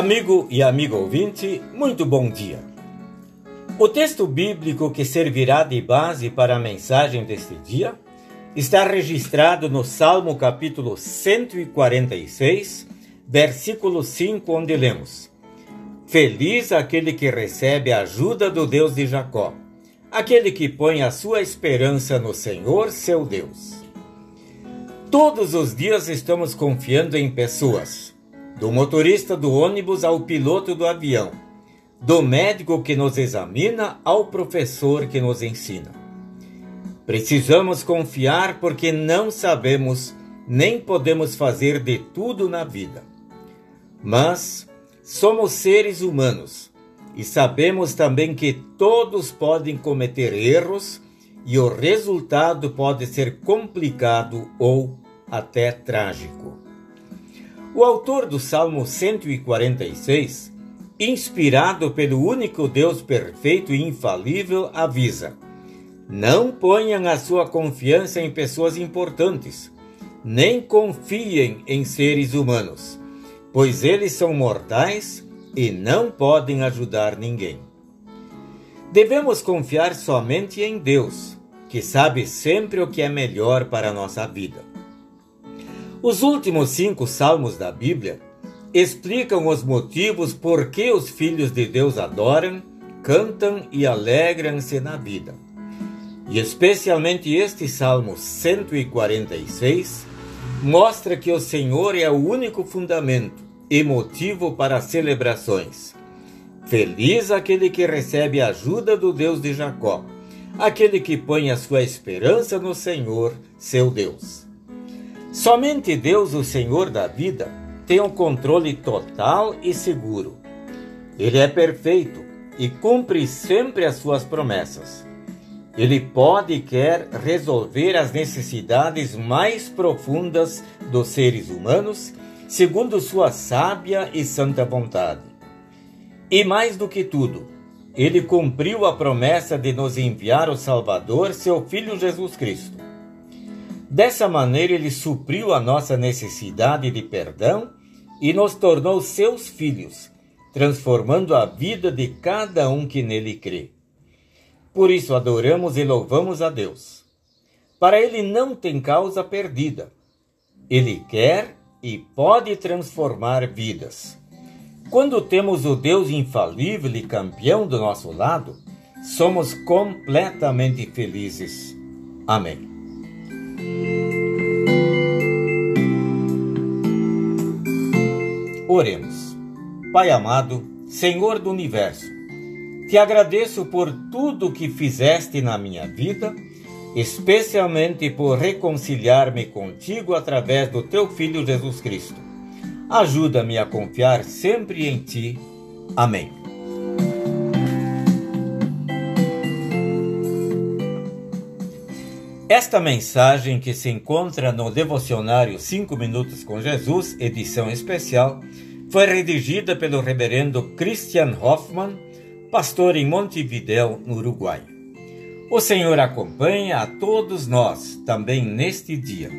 Amigo e amigo ouvinte, muito bom dia. O texto bíblico que servirá de base para a mensagem deste dia está registrado no Salmo capítulo 146, versículo 5, onde lemos: Feliz aquele que recebe a ajuda do Deus de Jacó, aquele que põe a sua esperança no Senhor, seu Deus. Todos os dias estamos confiando em pessoas do motorista do ônibus ao piloto do avião, do médico que nos examina ao professor que nos ensina. Precisamos confiar porque não sabemos nem podemos fazer de tudo na vida. Mas somos seres humanos e sabemos também que todos podem cometer erros e o resultado pode ser complicado ou até trágico. O autor do Salmo 146, inspirado pelo único Deus perfeito e infalível, avisa: Não ponham a sua confiança em pessoas importantes, nem confiem em seres humanos, pois eles são mortais e não podem ajudar ninguém. Devemos confiar somente em Deus, que sabe sempre o que é melhor para a nossa vida. Os últimos cinco salmos da Bíblia explicam os motivos por que os filhos de Deus adoram, cantam e alegram-se na vida. E especialmente este Salmo 146 mostra que o Senhor é o único fundamento e motivo para celebrações. Feliz aquele que recebe a ajuda do Deus de Jacó, aquele que põe a sua esperança no Senhor, seu Deus. Somente Deus, o Senhor da vida, tem um controle total e seguro. Ele é perfeito e cumpre sempre as suas promessas. Ele pode e quer resolver as necessidades mais profundas dos seres humanos, segundo sua sábia e santa vontade. E mais do que tudo, ele cumpriu a promessa de nos enviar o Salvador, seu Filho Jesus Cristo. Dessa maneira, ele supriu a nossa necessidade de perdão e nos tornou seus filhos, transformando a vida de cada um que nele crê. Por isso adoramos e louvamos a Deus. Para ele não tem causa perdida. Ele quer e pode transformar vidas. Quando temos o Deus infalível e campeão do nosso lado, somos completamente felizes. Amém. Oremos. Pai amado, Senhor do universo, te agradeço por tudo que fizeste na minha vida, especialmente por reconciliar-me contigo através do teu Filho Jesus Cristo. Ajuda-me a confiar sempre em ti. Amém. Esta mensagem, que se encontra no devocionário 5 Minutos com Jesus, edição especial, foi redigida pelo reverendo Christian Hoffman, pastor em Montevideo, no Uruguai. O Senhor acompanha a todos nós também neste dia.